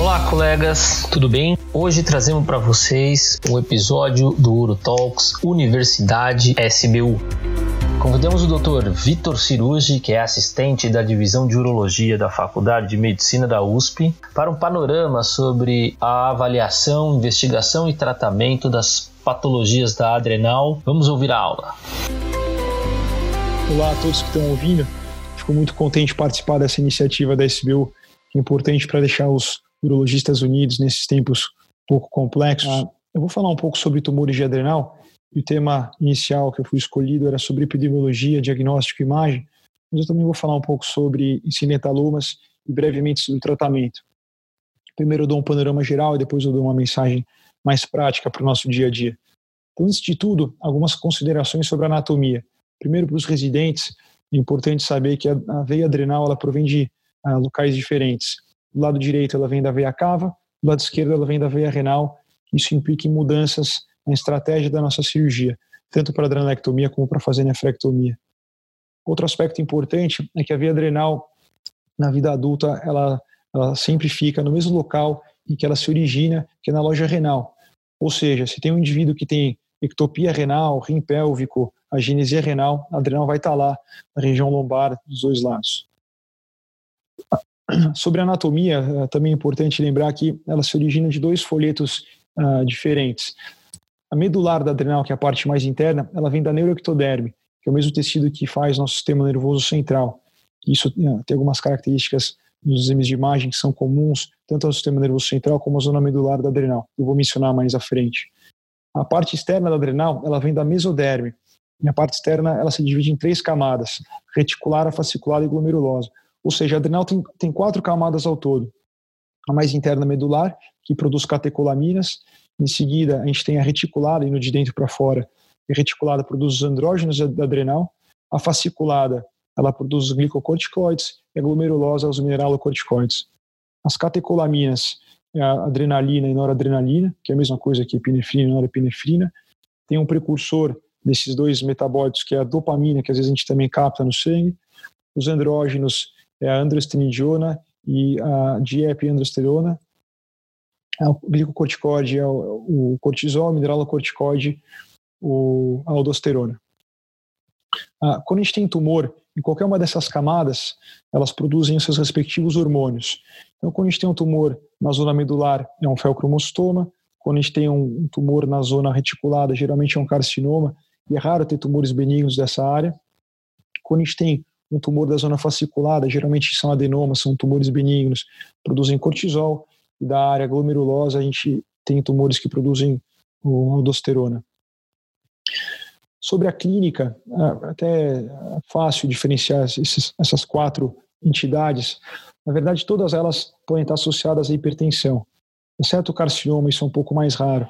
Olá, colegas, tudo bem? Hoje trazemos para vocês um episódio do Uro Talks Universidade SBU. Convidamos o Dr. Vitor Cirurgi, que é assistente da divisão de urologia da Faculdade de Medicina da USP, para um panorama sobre a avaliação, investigação e tratamento das patologias da adrenal. Vamos ouvir a aula. Olá a todos que estão ouvindo. Fico muito contente de participar dessa iniciativa da SBU, que é importante para deixar os urologistas unidos nesses tempos pouco complexos. Ah, eu vou falar um pouco sobre tumores de adrenal e o tema inicial que eu fui escolhido era sobre epidemiologia, diagnóstico e imagem, mas eu também vou falar um pouco sobre incinetalomas e brevemente sobre o tratamento. Primeiro eu dou um panorama geral e depois eu dou uma mensagem mais prática para o nosso dia a dia. Então, antes de tudo, algumas considerações sobre a anatomia. Primeiro, para os residentes, é importante saber que a veia adrenal ela provém de uh, locais diferentes. Do lado direito, ela vem da veia cava, do lado esquerdo, ela vem da veia renal. Isso implica em mudanças na estratégia da nossa cirurgia, tanto para a adrenalectomia como para fazer nefrectomia. Outro aspecto importante é que a veia adrenal, na vida adulta, ela, ela sempre fica no mesmo local em que ela se origina, que é na loja renal. Ou seja, se tem um indivíduo que tem ectopia renal, rim pélvico, agenesia renal, a adrenal vai estar lá, na região lombar dos dois lados. Sobre a anatomia, é também é importante lembrar que ela se origina de dois folhetos uh, diferentes. A medular da adrenal, que é a parte mais interna, ela vem da neuroectoderme, que é o mesmo tecido que faz nosso sistema nervoso central. Isso uh, tem algumas características nos exames de imagem que são comuns tanto ao sistema nervoso central como à zona medular da adrenal. Eu vou mencionar mais à frente. A parte externa da adrenal, ela vem da mesoderme. E a parte externa, ela se divide em três camadas: reticular, fascicular e glomerulosa. Ou seja, a adrenal tem, tem quatro camadas ao todo. A mais interna medular, que produz catecolaminas. Em seguida, a gente tem a reticulada, indo de dentro para fora. A reticulada produz os andrógenos da adrenal. A fasciculada, ela produz os glicocorticoides. E a glomerulosa, os mineralocorticoides. As catecolaminas, é a adrenalina e noradrenalina, que é a mesma coisa que epinefrina e norepinefrina. Tem um precursor desses dois metabólitos, que é a dopamina, que às vezes a gente também capta no sangue. Os andrógenos, é a androstenediona e a diepiandrosterona. O glicocorticoide é o, cortisol, o mineralocorticoide, o, a aldosterona. Ah, quando a gente tem tumor, em qualquer uma dessas camadas, elas produzem seus respectivos hormônios. Então, quando a gente tem um tumor na zona medular, é um felcromostoma. Quando a gente tem um tumor na zona reticulada, geralmente é um carcinoma. E é raro ter tumores benignos dessa área. Quando a gente tem um tumor da zona fasciculada, geralmente são adenomas, são tumores benignos, produzem cortisol, e da área glomerulosa a gente tem tumores que produzem aldosterona. Sobre a clínica, até é fácil diferenciar esses, essas quatro entidades. Na verdade, todas elas podem estar associadas à hipertensão, exceto o carcinoma, isso é um pouco mais raro.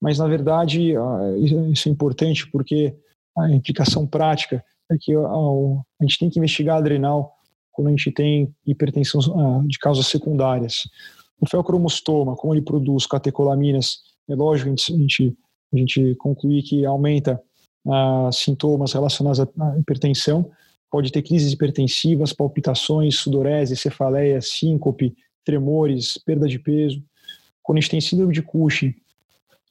Mas, na verdade, isso é importante porque a implicação prática é que a gente tem que investigar a adrenal quando a gente tem hipertensão ah, de causas secundárias. O felcromostoma, como ele produz catecolaminas, é lógico a gente, a gente concluir que aumenta ah, sintomas relacionados à hipertensão, pode ter crises hipertensivas, palpitações, sudorese, cefaleia, síncope, tremores, perda de peso. Quando a gente tem síndrome de Cushing,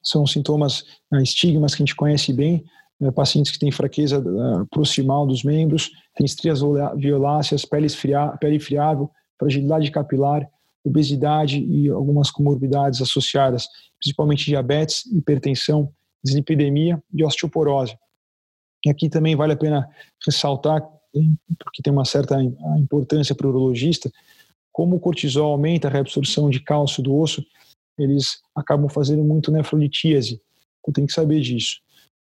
são sintomas, ah, estigmas que a gente conhece bem, né, pacientes que têm fraqueza uh, proximal dos membros, estrias violáceas, pele, esfria, pele friável, fragilidade capilar, obesidade e algumas comorbidades associadas, principalmente diabetes, hipertensão, dislipidemia e osteoporose. E aqui também vale a pena ressaltar, porque tem uma certa importância para o urologista, como o cortisol aumenta a reabsorção de cálcio do osso, eles acabam fazendo muito nefrolitíase. Então tem que saber disso.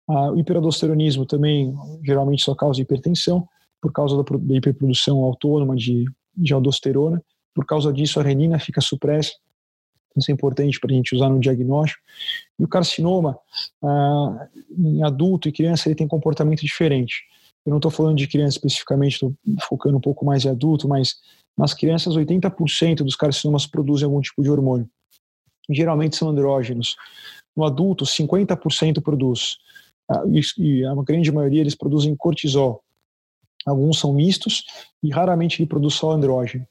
Ah, o hiperaldosteronismo também geralmente só causa hipertensão, por causa da hiperprodução autônoma de, de aldosterona. Por causa disso, a renina fica supressa. Isso é importante para a gente usar no diagnóstico. E o carcinoma, ah, em adulto e criança, ele tem comportamento diferente. Eu não estou falando de criança especificamente, estou focando um pouco mais em adulto, mas nas crianças, 80% dos carcinomas produzem algum tipo de hormônio. geralmente são andrógenos. No adulto, 50% produz. Ah, e a grande maioria eles produzem cortisol. Alguns são mistos e raramente ele produz só andrógeno.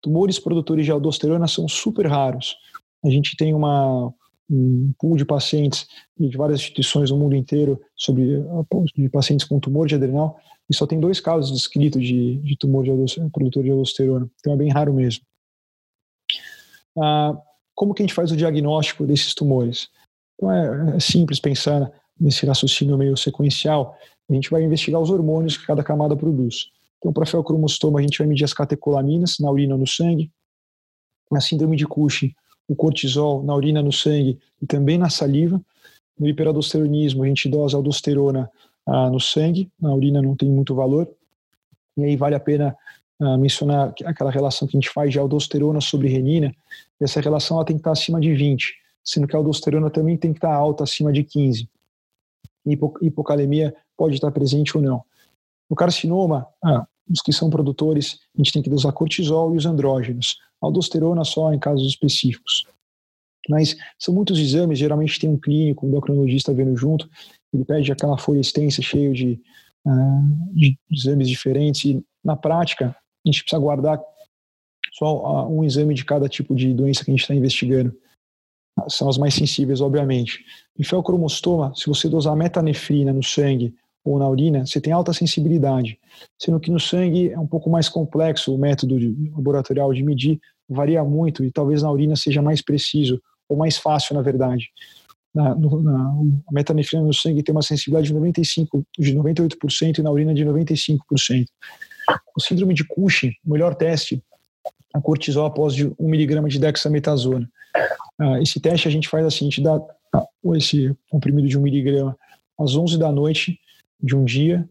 tumores produtores de aldosterona são super raros. A gente tem uma, um pool de pacientes de várias instituições no mundo inteiro sobre de pacientes com tumor de adrenal e só tem dois casos descritos de, de tumor de produtor de aldosterona. Então é bem raro mesmo. Ah, como que a gente faz o diagnóstico desses tumores? Então é, é simples pensar nesse raciocínio meio sequencial. A gente vai investigar os hormônios que cada camada produz. Então, para feocromostoma, a gente vai medir as catecolaminas na urina ou no sangue. Na síndrome de Cushing, o cortisol na urina, no sangue e também na saliva. No hiperaldosteronismo, a gente dosa aldosterona ah, no sangue, na urina não tem muito valor. E aí vale a pena ah, mencionar aquela relação que a gente faz de aldosterona sobre renina. Essa relação ela tem que estar acima de 20, sendo que a aldosterona também tem que estar alta, acima de 15. Hipocalemia pode estar presente ou não. No carcinoma, ah, os que são produtores, a gente tem que usar cortisol e os andrógenos. Aldosterona só em casos específicos. Mas são muitos exames, geralmente tem um clínico, um endocrinologista vendo junto, ele pede aquela folha extensa cheia de, uh, de exames diferentes e na prática a gente precisa guardar só uh, um exame de cada tipo de doença que a gente está investigando. São as mais sensíveis, obviamente. Em felcromostoma, se você dosar metanefrina no sangue ou na urina, você tem alta sensibilidade, sendo que no sangue é um pouco mais complexo o método laboratorial de medir, varia muito e talvez na urina seja mais preciso ou mais fácil, na verdade. Na, na, a metanefrina no sangue tem uma sensibilidade de, 95, de 98% e na urina de 95%. O síndrome de Cushing, o melhor teste, a cortisol após de 1 miligrama de dexametasona. Ah, esse teste a gente faz assim, a gente dá ah, esse comprimido de 1 miligrama às 11 da noite de um dia,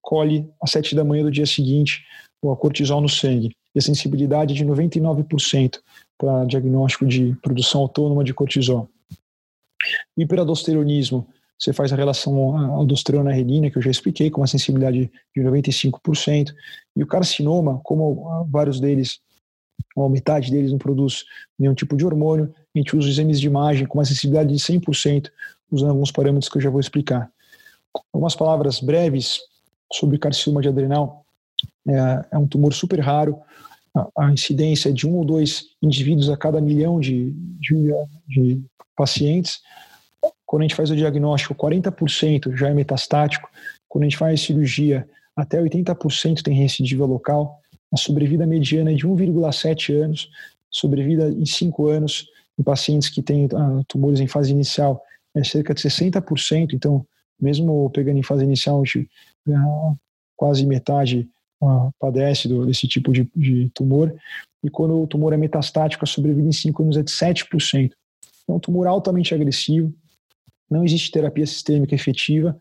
colhe às 7 da manhã do dia seguinte o cortisol no sangue. E a sensibilidade é de 99% para diagnóstico de produção autônoma de cortisol. O hiperaldosteronismo, você faz a relação aldosterona-renina, que eu já expliquei, com uma sensibilidade de 95%. E o carcinoma, como vários deles, ou metade deles não produz nenhum tipo de hormônio, a gente usa exames de imagem com uma sensibilidade de 100%, usando alguns parâmetros que eu já vou explicar. Algumas palavras breves sobre carcinoma de adrenal. É, é um tumor super raro. A, incidência é de um ou dois indivíduos a cada milhão de, de, de pacientes. Quando a gente faz o diagnóstico, 40% já é metastático. Quando a gente faz cirurgia, até 80% tem recidiva local. A sobrevida mediana é de 1,7 anos, sobrevida em 5 anos em pacientes que têm uh, tumores em fase inicial é cerca de 60%, então mesmo pegando em fase inicial, quase metade uh, padece desse tipo de, de, tumor. E quando o tumor é metastático, a sobrevida em 5 anos é de 7%. É um tumor altamente agressivo, não existe terapia sistêmica efetiva.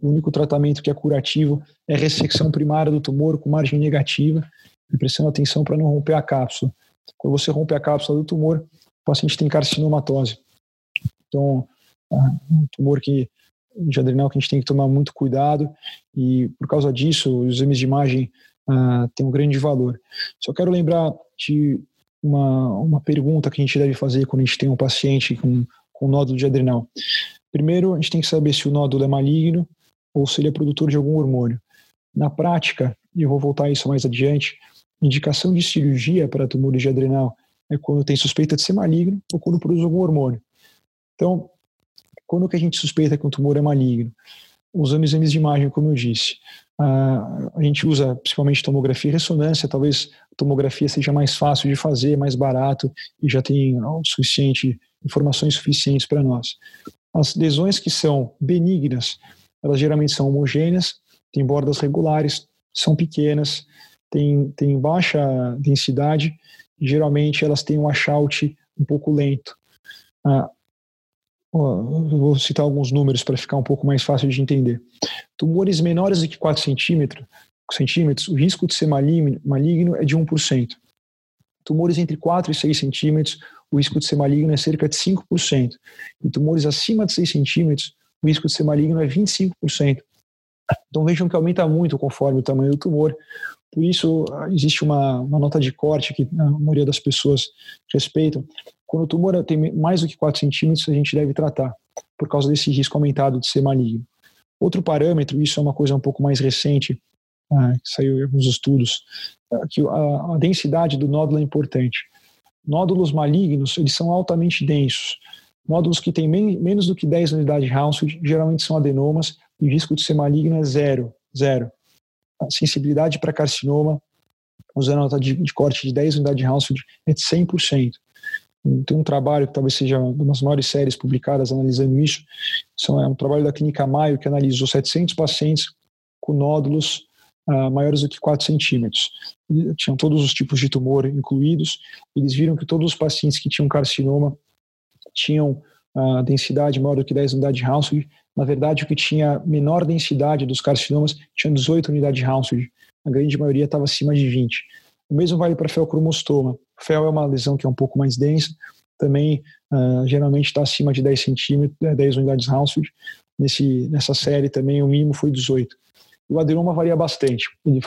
O único tratamento que é curativo é ressecção primária do tumor com margem negativa, e prestando atenção para não romper a cápsula. Quando você rompe a cápsula do tumor, o paciente tem carcinomatose. Então, ah, um tumor que de adrenal que a gente tem que tomar muito cuidado e por causa disso os exames de imagem uh, têm um grande valor. Só quero lembrar de uma, uma pergunta que a gente deve fazer quando a gente tem um paciente com, com nódulo de adrenal. Primeiro, a gente tem que saber se o nódulo é maligno ou se ele é produtor de algum hormônio. Na prática, e eu vou voltar a isso mais adiante, indicação de cirurgia para tumores de adrenal é quando tem suspeita de ser maligno ou quando produz algum hormônio. Então, quando que a gente suspeita que um tumor é maligno? Usando exames de imagem, como eu disse. a gente usa principalmente tomografia e ressonância, talvez a tomografia seja mais fácil de fazer, mais barato e já tem suficiente, informações suficientes para nós. As lesões que são benignas, elas geralmente são homogêneas, têm bordas regulares, são pequenas, têm, têm baixa densidade, geralmente elas têm um achaute um pouco lento. Ah, vou citar alguns números para ficar um pouco mais fácil de entender. Tumores menores do que 4 centímetros, centímetros o risco de ser maligno, maligno é de 1%. Tumores entre 4 e 6 centímetros, o risco de ser maligno é cerca de 5%. E tumores acima de 6 centímetros, o risco de ser maligno é 25%. Então vejam que aumenta muito conforme o tamanho do tumor. Por isso, existe uma, uma nota de corte que a maioria das pessoas respeitam, quando o tumor tem mais do que 4 centímetros, a gente deve tratar, por causa desse risco aumentado de ser maligno. Outro parâmetro, isso é uma coisa um pouco mais recente, ah, saiu em alguns estudos, ah, que a, a, densidade do nódulo é importante. Nódulos malignos, eles são altamente densos. Nódulos que têm men menos do que 10 unidades de Hounsfield geralmente são adenomas e o risco de ser maligno é zero. zero. Sensibilidade para carcinoma, usando a nota de, de, corte de 10 unidades de Hounsfield, é de 100%. Tem um trabalho que talvez seja uma das maiores séries publicadas analisando isso. É um trabalho da Clínica Maio que analisou 700 pacientes com nódulos uh, maiores do que 4 centímetros. Tinham todos os tipos de tumor incluídos. Eles viram que todos os pacientes que tinham carcinoma tinham a uh, densidade maior do que 10 unidades de Hounsfield. Na verdade, o que tinha menor densidade dos carcinomas tinha 18 unidades de Hounsfield. A grande maioria estava acima de 20. O mesmo vale para feocromostoma. Fel é uma lesão que é um pouco mais densa, também uh, geralmente está acima de 10 centímetros, 10 unidades Hounsfield. Nesse, nessa série também o mínimo foi 18. O adenoma varia bastante,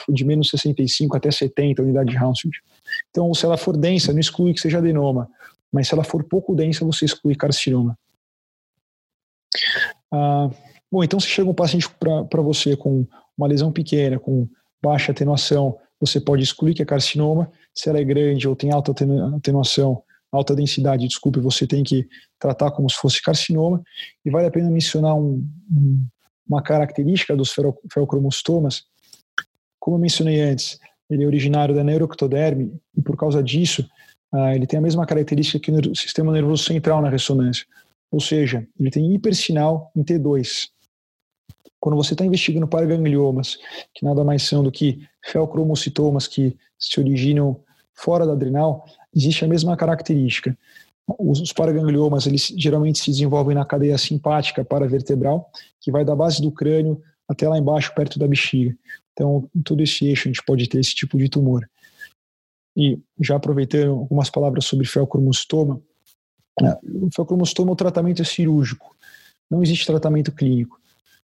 de menos 65 até 70 unidades de Hounsfield. Então, se ela for densa, não exclui que seja adenoma, mas se ela for pouco densa, você exclui carcinoma. Ah, bom, então se chega um paciente para você com uma lesão pequena, com baixa atenuação, você pode excluir que é carcinoma. Se ela é grande ou tem alta atenuação, alta densidade, desculpe, você tem que tratar como se fosse carcinoma. E vale a pena mencionar um, um, uma característica dos ferocromostomas. Como eu mencionei antes, ele é originário da neuroctoderme e por causa disso, uh, ele tem a mesma característica que o sistema nervoso central na ressonância. Ou seja, ele tem hipersinal em T2. Quando você está investigando paragangliomas, que nada mais são do que felcromocitomas que se originam fora da adrenal, existe a mesma característica. Os paragangliomas, eles geralmente se desenvolvem na cadeia simpática paravertebral, que vai da base do crânio até lá embaixo, perto da bexiga. Então, em todo esse eixo, a gente pode ter esse tipo de tumor. E já aproveitando algumas palavras sobre felcromostoma, o felcromostoma, o tratamento é cirúrgico. Não existe tratamento clínico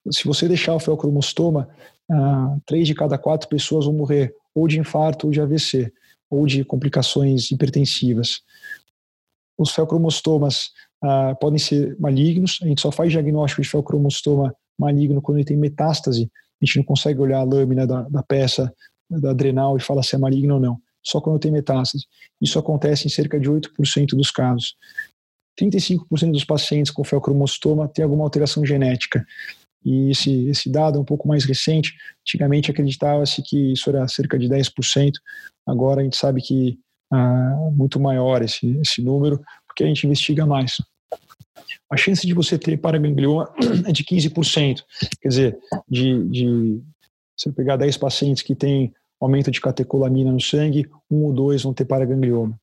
se você deixar o feocromostoma, ah, três de cada quatro pessoas vão morrer ou de infarto ou de AVC, ou de complicações hipertensivas. Os feocromostomas ah, podem ser malignos, a gente só faz diagnóstico de feocromostoma maligno quando ele tem metástase, a gente não consegue olhar a lâmina da, da peça da adrenal e falar se é maligno ou não, só quando tem metástase. Isso acontece em cerca de 8% dos casos. 35% dos pacientes com feocromostoma têm alguma alteração genética. E esse, esse dado é um pouco mais recente. Antigamente acreditava-se que isso era cerca de 10%, agora a gente sabe que ah, muito maior esse, esse número, porque a gente investiga mais. A chance de você ter paraganglioma é de 15%. Quer dizer, de, de se pegar 10 pacientes que têm aumento de catecolamina no sangue, um ou dois vão ter paraganglioma.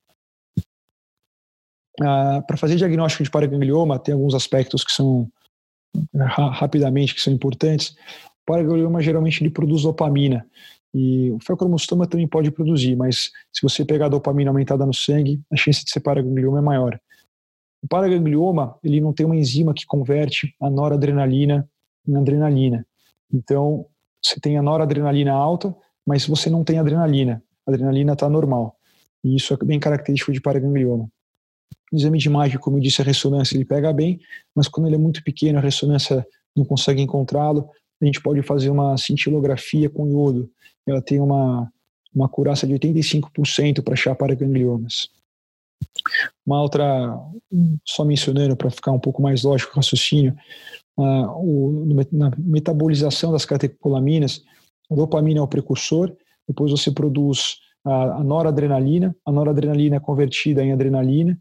Ah, Para fazer diagnóstico de paraganglioma, tem alguns aspectos que são rapidamente que são importantes. O paraganglioma geralmente ele produz dopamina e o feocromostoma também pode produzir, mas se você pegar a dopamina aumentada no sangue, a chance de ser paraganglioma é maior. O paraganglioma ele não tem uma enzima que converte a noradrenalina em adrenalina. Então você tem a noradrenalina alta, mas você não tem adrenalina. A adrenalina está normal. E isso é bem característico de paraganglioma. Exame de imagem, como eu disse, a ressonância ele pega bem, mas quando ele é muito pequeno, a ressonância não consegue encontrá-lo, a gente pode fazer uma cintilografia com iodo. Ela tem uma, uma curaça de 85% para achar paragangliomas. Uma outra, só mencionando para ficar um pouco mais lógico o raciocínio, o, na metabolização das catecolaminas, a dopamina é o precursor, depois você produz a, a noradrenalina, a noradrenalina é convertida em adrenalina,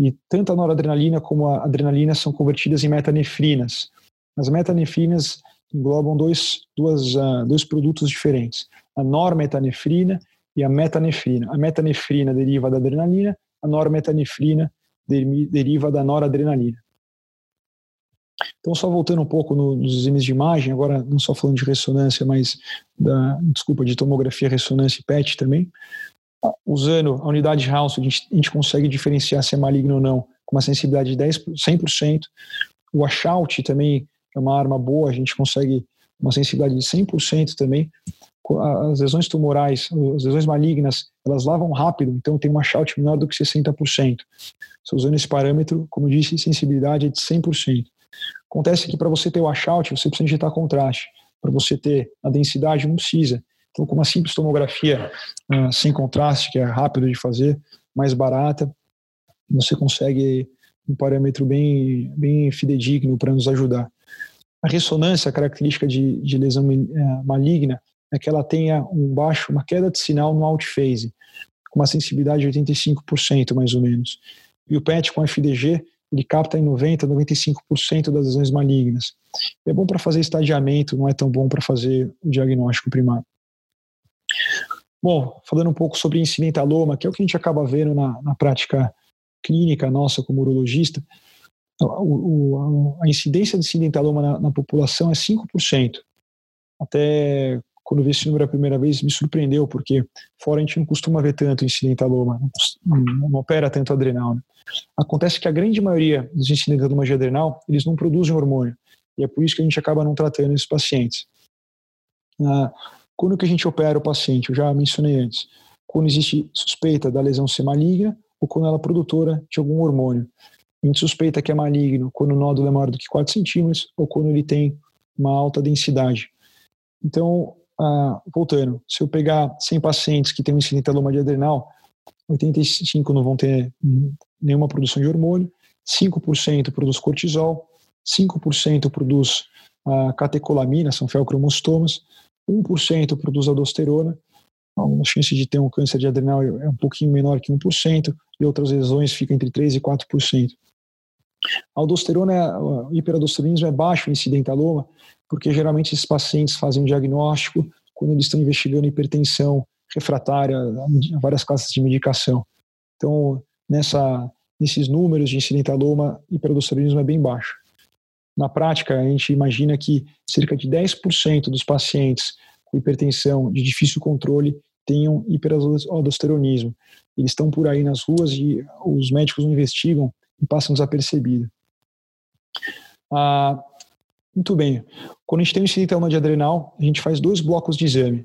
e tanto a noradrenalina como a adrenalina são convertidas em metanefrinas. As metanefrinas englobam dois, duas, uh, dois produtos diferentes, a normetanefrina e a metanefrina. A metanefrina deriva da adrenalina, a normetanefrina deriva da noradrenalina. Então, só voltando um pouco nos exames de imagem, agora não só falando de ressonância, mas da, desculpa, de tomografia, ressonância e PET também, usando a unidade de House, a gente, a gente consegue diferenciar se é maligno ou não com uma sensibilidade de 10, 100%. O washout também é uma arma boa, a gente consegue uma sensibilidade de 100% também. As lesões tumorais, as lesões malignas, elas lavam rápido, então tem um washout menor do que 60%. Se usando esse parâmetro, como eu disse, sensibilidade é de 100%. Acontece que para você ter o washout, você precisa injetar contraste. Para você ter a densidade, não precisa. Então, com uma simples tomografia uh, sem contraste, que é rápido de fazer, mais barata, você consegue um parâmetro bem, bem fidedigno para nos ajudar. A ressonância, a característica de, de lesão uh, maligna, é que ela tenha um baixo, uma queda de sinal no outphase, com uma sensibilidade de 85% mais ou menos. E o PET com FDG, ele capta em 90, 95% das lesões malignas. É bom para fazer estadiamento, não é tão bom para fazer o diagnóstico primário. Bom, falando um pouco sobre incidentaloma, que é o que a gente acaba vendo na, na prática clínica nossa como urologista, o, o, a incidência de incidentaloma na, na população é 5%. Até quando vi esse número a primeira vez, me surpreendeu, porque fora a gente não costuma ver tanto incidentaloma, não, não opera tanto adrenal. Né? Acontece que a grande maioria dos incidentalomas de adrenal, eles não produzem hormônio, e é por isso que a gente acaba não tratando esses pacientes. Ah, quando que a gente opera o paciente? Eu já mencionei antes. Quando existe suspeita da lesão ser maligna ou quando ela é produtora de algum hormônio. A gente suspeita que é maligno quando o nódulo é maior do que 4 centímetros ou quando ele tem uma alta densidade. Então, ah, voltando, se eu pegar 100 pacientes que têm um incidentaloma de adrenal, 85 não vão ter nenhuma produção de hormônio, 5% produz cortisol, 5% produz ah, catecolamina, são felcromostomas, 1% produz aldosterona, então, a chance de ter um câncer de adrenal é um pouquinho menor que 1%, e outras lesões ficam entre 3% e 4%. A aldosterona, o hiperaldosteronismo é baixo em incidentaloma, porque geralmente esses pacientes fazem um diagnóstico quando eles estão investigando hipertensão refratária várias classes de medicação. Então, nessa, nesses números de incidentaloma, hiperaldosteronismo é bem baixo. Na prática, a gente imagina que cerca de 10% dos pacientes com hipertensão de difícil controle tenham hiperaldosteronismo. Eles estão por aí nas ruas e os médicos não investigam e passam desapercebido. Ah, muito bem. Quando a gente tem um incidentaloma de adrenal, a gente faz dois blocos de exame.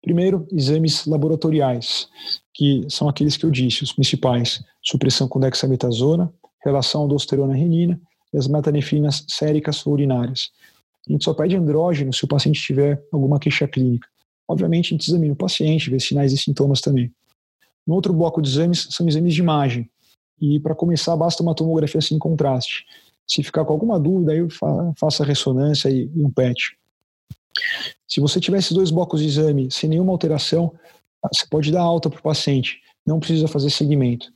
Primeiro, exames laboratoriais, que são aqueles que eu disse, os principais: supressão com dexametasona, relação aldosterona-renina e as metanefrinas séricas urinárias. A gente só pede andrógeno se o paciente tiver alguma queixa clínica. Obviamente, a gente examina o paciente, vê sinais e sintomas também. No outro bloco de exames são exames de imagem. E para começar, basta uma tomografia sem contraste. Se ficar com alguma dúvida, aí faça ressonância e, um PET. Se você tiver esses dois blocos de exame sem nenhuma alteração, você pode dar alta para o paciente, não precisa fazer seguimento.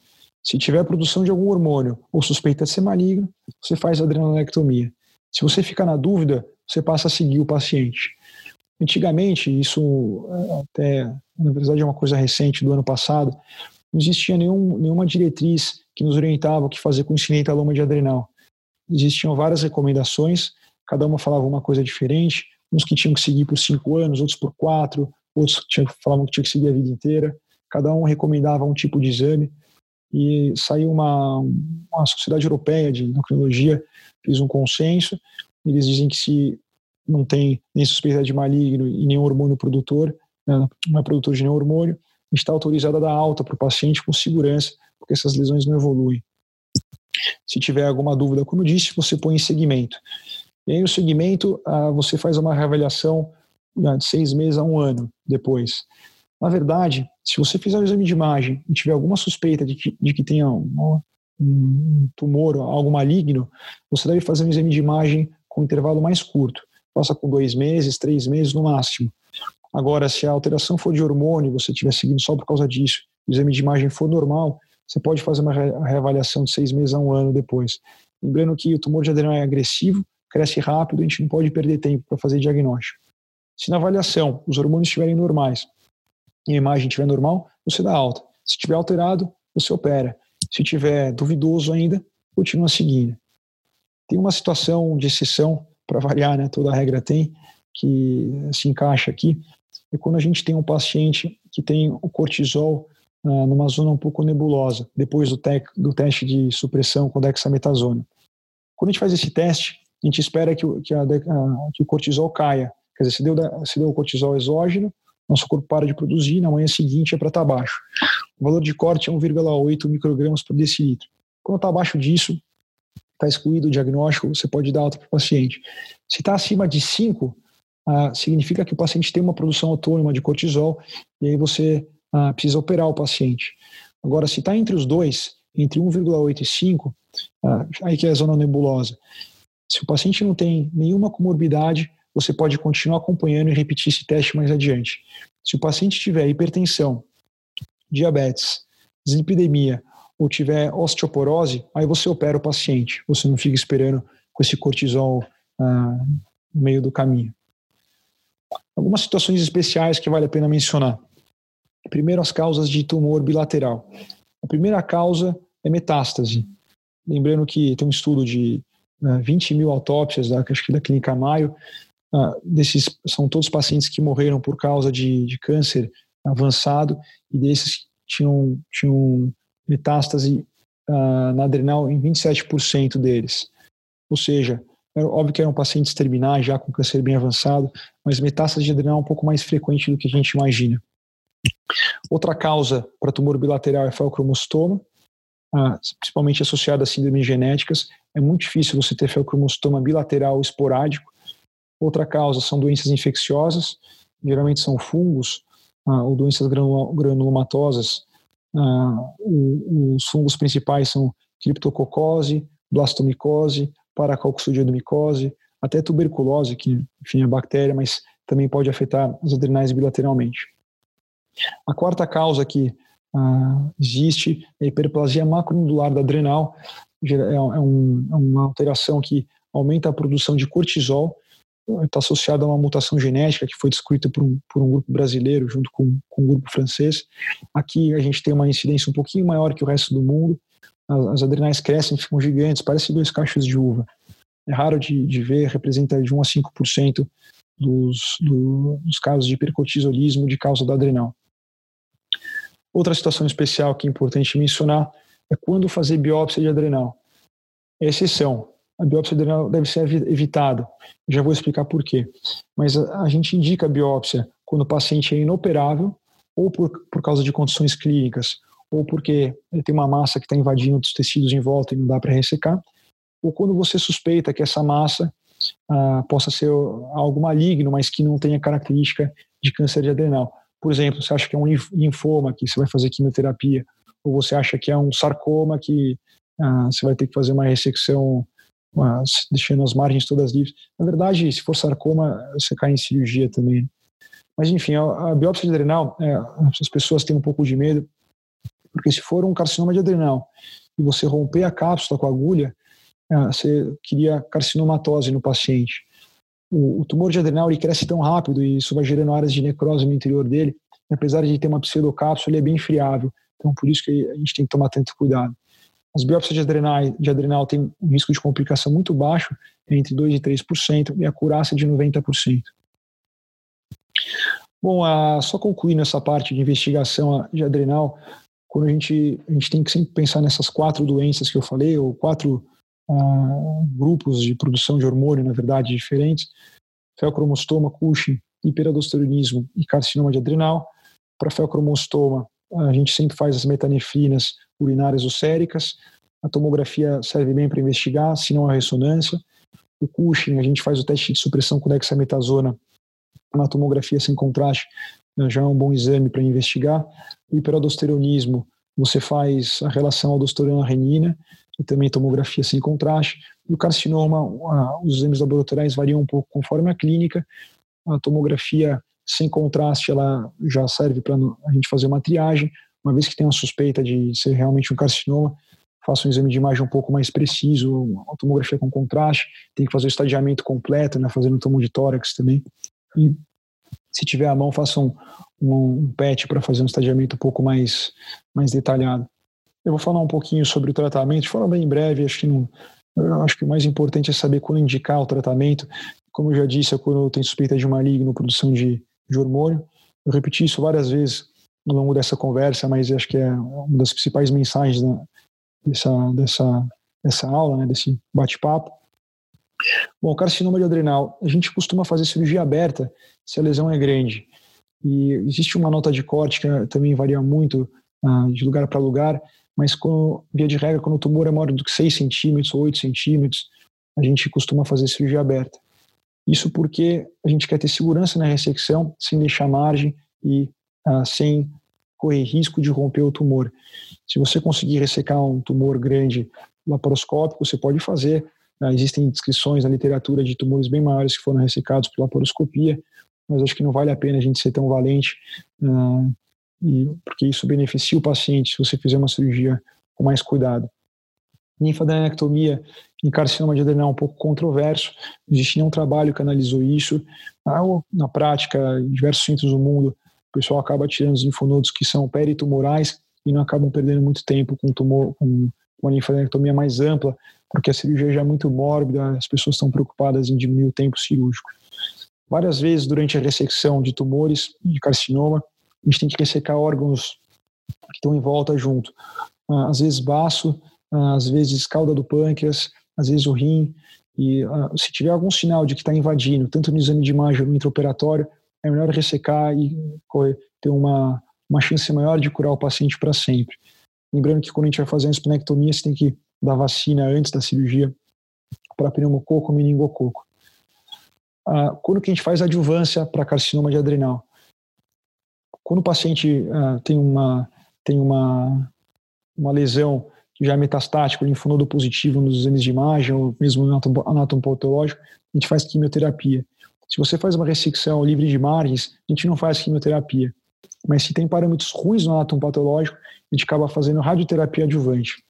Se tiver produção de algum hormônio ou suspeita de ser maligno, você faz adrenalectomia. Se você ficar na dúvida, você passa a seguir o paciente. Antigamente, isso até, na verdade, é uma coisa recente do ano passado, não existia nenhum, nenhuma diretriz que nos orientava o que fazer com incidentaloma de adrenal existiam várias recomendações, cada uma falava uma coisa diferente, uns que tinham que seguir por cinco anos, outros por quatro, outros tinham, falavam que tinha que seguir a vida inteira, cada um recomendava um tipo de exame, e saiu uma, uma sociedade europeia de endocrinologia, fez um consenso, eles dizem que se não tem nem suspeita de maligno e nenhum hormônio produtor, né, não é produtor de nenhum hormônio, está autorizado a dar alta para o paciente com segurança, porque essas lesões não evoluem. Se tiver alguma dúvida, como eu disse, você põe em segmento. E aí, o segmento, ah, você faz uma reavaliação né, de seis meses a um ano depois. Na verdade, se você fizer o exame de imagem e tiver alguma suspeita de que, de que tenha um, um tumor, algo maligno, você deve fazer um exame de imagem com um intervalo mais curto. Faça com dois meses, três meses no máximo. Agora, se a alteração for de hormônio, você estiver seguindo só por causa disso, o exame de imagem for normal, você pode fazer uma reavaliação de seis meses a um ano depois. Lembrando que o tumor de adrenal é agressivo, cresce rápido, a gente não pode perder tempo para fazer diagnóstico. Se na avaliação os hormônios estiverem normais e a imagem estiver normal, você dá alta. Se estiver alterado, você opera. Se estiver duvidoso ainda, continua seguindo. Tem uma situação de exceção, para variar, né, toda regra tem, que se encaixa aqui, é quando a gente tem um paciente que tem o cortisol uh, numa zona um pouco nebulosa, depois do, te do teste de supressão com dexametasona. Quando a gente faz esse teste, a gente espera que o, que, a, a, que o cortisol caia. Quer dizer, se deu, se deu o cortisol exógeno, nosso corpo para de produzir, na manhã seguinte é para estar tá baixo. O valor de corte é 1,8 microgramas por decilitro. Quando está abaixo disso, está excluído o diagnóstico, você pode dar alta para o paciente. Se está acima de 5, ah, significa que o paciente tem uma produção autônoma de cortisol e aí você ah, precisa operar o paciente. Agora, se está entre os dois, entre 1,8 e 5, ah, aí que é a zona nebulosa. Se o paciente não tem nenhuma comorbidade, você pode continuar acompanhando e repetir esse teste mais adiante. Se o paciente tiver hipertensão, diabetes, dislipidemia ou tiver osteoporose, aí você opera o paciente. Você não fica esperando com esse cortisol ah, no meio do caminho. Algumas situações especiais que vale a pena mencionar. Primeiro, as causas de tumor bilateral. A primeira causa é metástase. Lembrando que tem um estudo de né, 20 mil autópsias, acho que da Clínica Maio, ah, desses são todos pacientes que morreram por causa de, de câncer avançado e desses tinham, tinham metástase ah, na adrenal em 27% deles. Ou seja, é óbvio que eram pacientes terminais já com câncer bem avançado, mas metástase de adrenal é um pouco mais frequente do que a gente imagina. Outra causa para tumor bilateral é feocromostoma, ah, principalmente associada a síndromes genéticas. É muito difícil você ter feocromostoma bilateral esporádico. Outra causa são doenças infecciosas, geralmente são fungos ah, ou doenças granulomatosas. Ah, os fungos principais são criptococose, blastomicose, paracalcocidiomicose, até tuberculose, que enfim é bactéria, mas também pode afetar os adrenais bilateralmente. A quarta causa que ah, existe é a hiperplasia macronodular da adrenal, é, é, um, é uma alteração que aumenta a produção de cortisol, está associada a uma mutação genética que foi descrita por um, por um grupo brasileiro junto com, com um grupo francês. Aqui a gente tem uma incidência um pouquinho maior que o resto do mundo. As, as adrenais crescem, ficam gigantes, parecem dois cachos de uva. É raro de, de ver, representa de 1 a 5% dos, do, dos casos de hipercortisolismo de causa da adrenal. Outra situação especial que é importante mencionar é quando fazer biópsia de adrenal. É exceção, a biópsia adrenal deve ser evitada. Já vou explicar por quê. Mas a, a gente indica a biópsia quando o paciente é inoperável, ou por, por causa de condições clínicas, ou porque ele tem uma massa que está invadindo os tecidos em volta e não dá para ressecar, ou quando você suspeita que essa massa ah, possa ser algo maligno, mas que não tenha característica de câncer de adrenal. Por exemplo, você acha que é um linfoma que você vai fazer quimioterapia, ou você acha que é um sarcoma que ah, você vai ter que fazer uma ressecção deixando as margens todas livres. Na verdade, se for sarcoma, você cai em cirurgia também. Mas enfim, a, a biópsia de adrenal, é, as pessoas têm um pouco de medo, porque se for um carcinoma de adrenal e você romper a cápsula com a agulha, é, você cria carcinomatose no paciente. O, o, tumor de adrenal ele cresce tão rápido e isso vai gerando áreas de necrose no interior dele, e apesar de ter uma pseudocápsula, ele é bem friável. Então, por isso que a gente tem que tomar tanto cuidado. As biópsias de adrenal, de adrenal têm um risco de complicação muito baixo, entre 2% e 3%, e a curácia de 90%. Bom, a, só concluindo essa parte de investigação de adrenal, quando a gente, a gente tem que sempre pensar nessas quatro doenças que eu falei, ou quatro uh, grupos de produção de hormônio, na verdade, diferentes, feocromostoma, Cushing, hiperaldosteronismo e carcinoma de adrenal. Para feocromostoma, a gente sempre faz as metanefrinas urinárias ou séricas. A tomografia serve bem para investigar, se não a ressonância. O Cushing, a gente faz o teste de supressão com dexametasona na tomografia sem contraste, né, já é um bom exame para investigar. O hiperaldosteronismo, você faz a relação aldosterona-renina e também tomografia sem contraste. E o carcinoma, os exames laboratoriais variam um pouco conforme a clínica. A tomografia sem contraste, ela já serve para a gente fazer uma triagem. Uma vez que tem uma suspeita de ser realmente um carcinoma, faça um exame de imagem um pouco mais preciso, uma tomografia com contraste, tem que fazer o estadiamento completo, né, fazendo um tomo de tórax também. E se tiver à mão, faça um, um, um PET para fazer um estadiamento um pouco mais, mais detalhado. Eu vou falar um pouquinho sobre o tratamento, de forma bem breve, acho que não, acho que o mais importante é saber quando indicar o tratamento. Como eu já disse, é quando tem suspeita de maligno, produção de, de hormônio. Eu repeti isso várias vezes ao longo dessa conversa, mas acho que é uma das principais mensagens da, dessa, dessa, dessa aula, né, desse bate-papo. Bom, carcinoma de adrenal, a gente costuma fazer cirurgia aberta se a lesão é grande. E existe uma nota de corte que também varia muito uh, de lugar para lugar, mas quando, via de regra, quando o tumor é maior do que 6 centímetros ou 8 centímetros, a gente costuma fazer cirurgia aberta. Isso porque a gente quer ter segurança na ressecção, sem deixar margem e uh, sem correr risco de romper o tumor. Se você conseguir ressecar um tumor grande laparoscópico, você pode fazer. Uh, existem descrições na literatura de tumores bem maiores que foram ressecados por laparoscopia, mas acho que não vale a pena a gente ser tão valente, uh, e, porque isso beneficia o paciente se você fizer uma cirurgia com mais cuidado. Linfadenectomia em carcinoma de adrenal um pouco controverso, existe nenhum trabalho que analisou isso. Ah, na prática, em diversos centros do mundo, o pessoal acaba tirando os linfonodos que são peritumorais e não acabam perdendo muito tempo com, tumor, com uma linfadenectomia mais ampla, porque a cirurgia já é muito mórbida, as pessoas estão preocupadas em diminuir o tempo cirúrgico. Várias vezes durante a ressecção de tumores de carcinoma, a gente tem que ressecar órgãos que estão em volta junto. Ah, às vezes baço, às vezes cauda do pâncreas, às vezes o rim. E uh, se tiver algum sinal de que está invadindo, tanto no exame de imagem ou no intraoperatório, é melhor ressecar e ter uma, uma chance maior de curar o paciente para sempre. Lembrando que quando a gente vai fazer a esplenectomia, você tem que dar vacina antes da cirurgia para pneumococo ou meningococo. Uh, quando que a gente faz adjuvância para carcinoma de adrenal? Quando o paciente tem uma tem uma uma lesão já é metastático, linfonodo positivo nos exames de imagem ou mesmo anatomopatológico, a gente faz quimioterapia. Se você faz uma ressecção livre de margens, a gente não faz quimioterapia. Mas se tem parâmetros ruins no anatomopatológico, a gente acaba fazendo radioterapia adjuvante.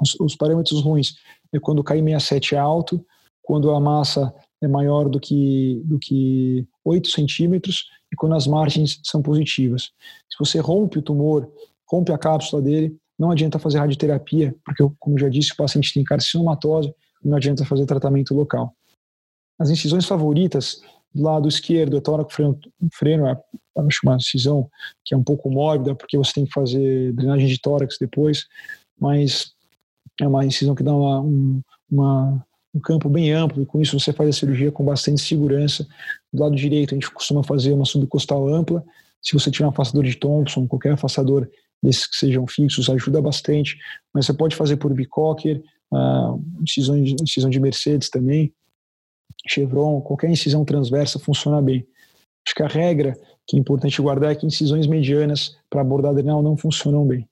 Os, os parâmetros ruins é quando o KI67 é alto, quando a massa é maior do que, do que 8 centímetros e quando as margens são positivas. Se você rompe o tumor, rompe a cápsula dele, não adianta fazer radioterapia, porque, como já disse, o paciente tem carcinomatose não adianta fazer tratamento local. As incisões favoritas, do lado esquerdo, é tórax freno é, acho uma incisão que é um pouco mórbida, porque você tem que fazer drenagem de tórax depois, mas é uma incisão que dá uma, um, uma, um campo bem amplo, e com isso você faz a cirurgia com bastante segurança. Do lado direito, a gente costuma fazer uma subcostal ampla. Se você tiver um afastador de Thompson, qualquer afastador desses que sejam fixos, ajuda bastante. Mas você pode fazer por Bicocker, uh, incisão, de, incisão de Mercedes também, Chevron, qualquer incisão transversa funciona bem. Acho que a regra que é importante guardar é que incisões medianas para abordar adrenal não funcionam bem.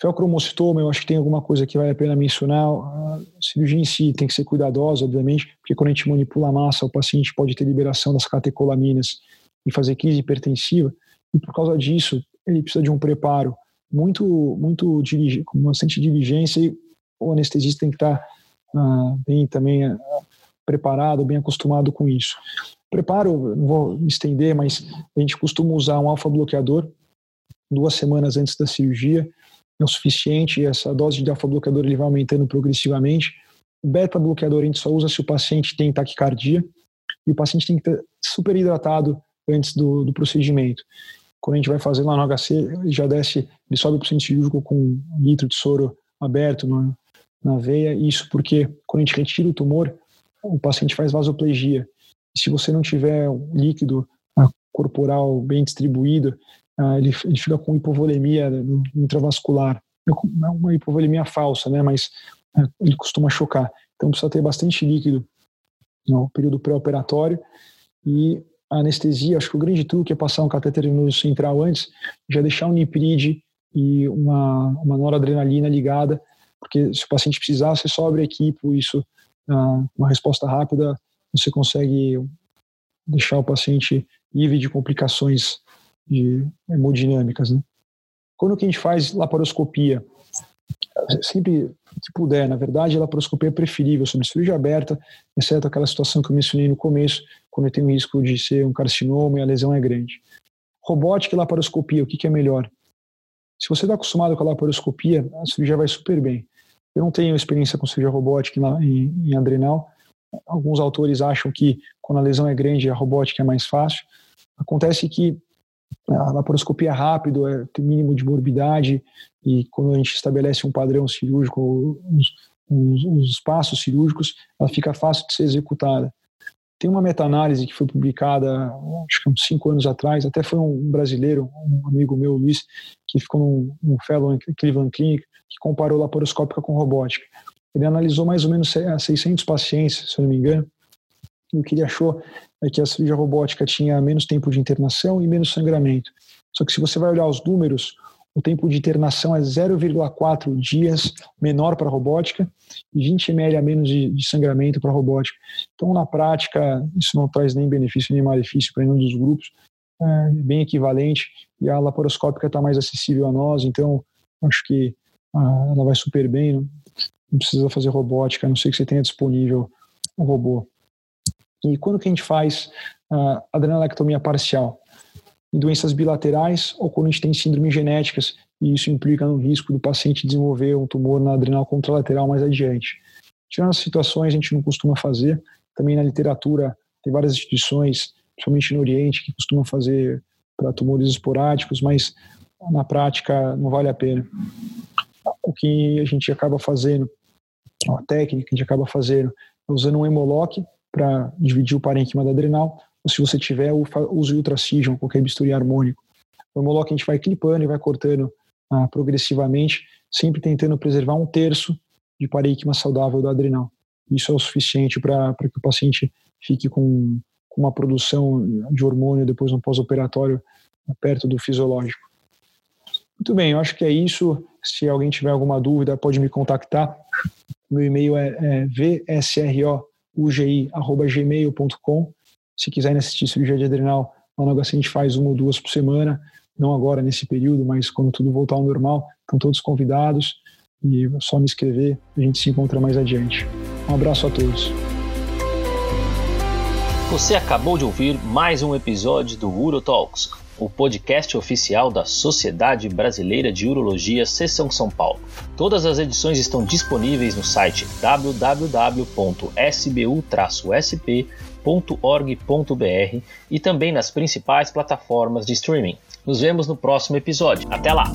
Felcromocitoma, eu acho que tem alguma coisa que vale a pena mencionar. A cirurgia em si tem que ser cuidadosa, obviamente, porque quando a gente manipula a massa, o paciente pode ter liberação das catecolaminas e fazer crise hipertensiva. E por causa disso, ele precisa de um preparo muito, muito com bastante diligência e o anestesista tem que estar ah, bem também ah, preparado, bem acostumado com isso. Preparo, não vou me estender, mas a gente costuma usar um alfa-bloqueador duas semanas antes da cirurgia, é o suficiente, essa dose de alfa-bloqueador ele vai aumentando progressivamente. Beta-bloqueador a gente só usa se o paciente tem taquicardia e o paciente tem que estar super hidratado antes do, do procedimento quando a gente vai fazer lá no HC, ele já desce, ele sobe para o centro cirúrgico com um litro de soro aberto na, na veia, isso porque quando a gente retira o tumor, o paciente faz vasoplegia. E se você não tiver um líquido ah, corporal bem distribuído, ah, ele, ele fica com hipovolemia intravascular. É uma hipovolemia falsa, né? mas ah, ele costuma chocar. Então precisa ter bastante líquido no período pré-operatório e a anestesia, acho que o grande truque é passar um catéter no central antes, já deixar um niprid e uma, uma noradrenalina ligada, porque se o paciente precisar, você sobe a equipe, isso, ah, uma resposta rápida, você consegue deixar o paciente livre de complicações de hemodinâmicas. Né? Quando que a gente faz laparoscopia? sempre que puder. Na verdade, a laparoscopia é preferível sobre cirurgia aberta, exceto aquela situação que eu mencionei no começo, quando tem o risco de ser um carcinoma e a lesão é grande. Robótica e laparoscopia, o que, que é melhor? Se você está acostumado com a laparoscopia, a cirurgia vai super bem. Eu não tenho experiência com cirurgia robótica em, em adrenal. Alguns autores acham que quando a lesão é grande, a robótica é mais fácil. Acontece que a laparoscopia é rápido, é, tem mínimo de morbidade, e quando a gente estabelece um padrão cirúrgico, os passos cirúrgicos, ela fica fácil de ser executada. Tem uma meta-análise que foi publicada, acho que uns cinco anos atrás, até foi um brasileiro, um amigo meu, Luiz, que ficou num, num fellow em Cleveland Clinic, que comparou laparoscópica com robótica. Ele analisou mais ou menos 600 pacientes, se eu não me engano, o que ele achou é que a cirurgia robótica tinha menos tempo de internação e menos sangramento. Só que se você vai olhar os números, o tempo de internação é 0,4 dias menor para a robótica e 20 ml a menos de, de sangramento para a robótica. Então, na prática, isso não traz nem benefício nem malefício para nenhum dos grupos, é bem equivalente e a laparoscópica está mais acessível a nós, então acho que ah, ela vai super bem, não, não precisa fazer robótica, a não ser que você tenha disponível um robô. E quando que a gente faz a adrenalectomia parcial? Em doenças bilaterais ou quando a gente tem síndromes genéticas e isso implica no risco do paciente desenvolver um tumor na adrenal contralateral mais adiante. Tirando as situações, a gente não costuma fazer. Também na literatura, tem várias instituições, principalmente no Oriente, que costumam fazer para tumores esporádicos, mas na prática não vale a pena. O que a gente acaba fazendo, a técnica que a gente acaba fazendo, é usando um hemolock para dividir o parênquima da adrenal, ou se você tiver, use ultracision, qualquer bisturi harmônico. O hemolock a gente vai clipando e vai cortando ah, progressivamente, sempre tentando preservar um terço de parênquima saudável da adrenal. Isso é o suficiente para que o paciente fique com, com uma produção de hormônio depois no pós-operatório perto do fisiológico. Muito bem, eu acho que é isso. Se alguém tiver alguma dúvida, pode me contactar. Meu e-mail é, é vsrougi.gmail.com. Se quiserem assistir cirurgia de adrenal, lá no HC a gente faz uma ou duas por semana, não agora nesse período, mas quando tudo voltar ao normal, estão todos convidados e é só me inscrever, a gente se encontra mais adiante. Um abraço a todos. Você acabou de ouvir mais um episódio do Uro Talks o podcast oficial da Sociedade Brasileira de Urologia Seção São Paulo. Todas as edições estão disponíveis no site www.sbu-sp.org.br e também nas principais plataformas de streaming. Nos vemos no próximo episódio. Até lá!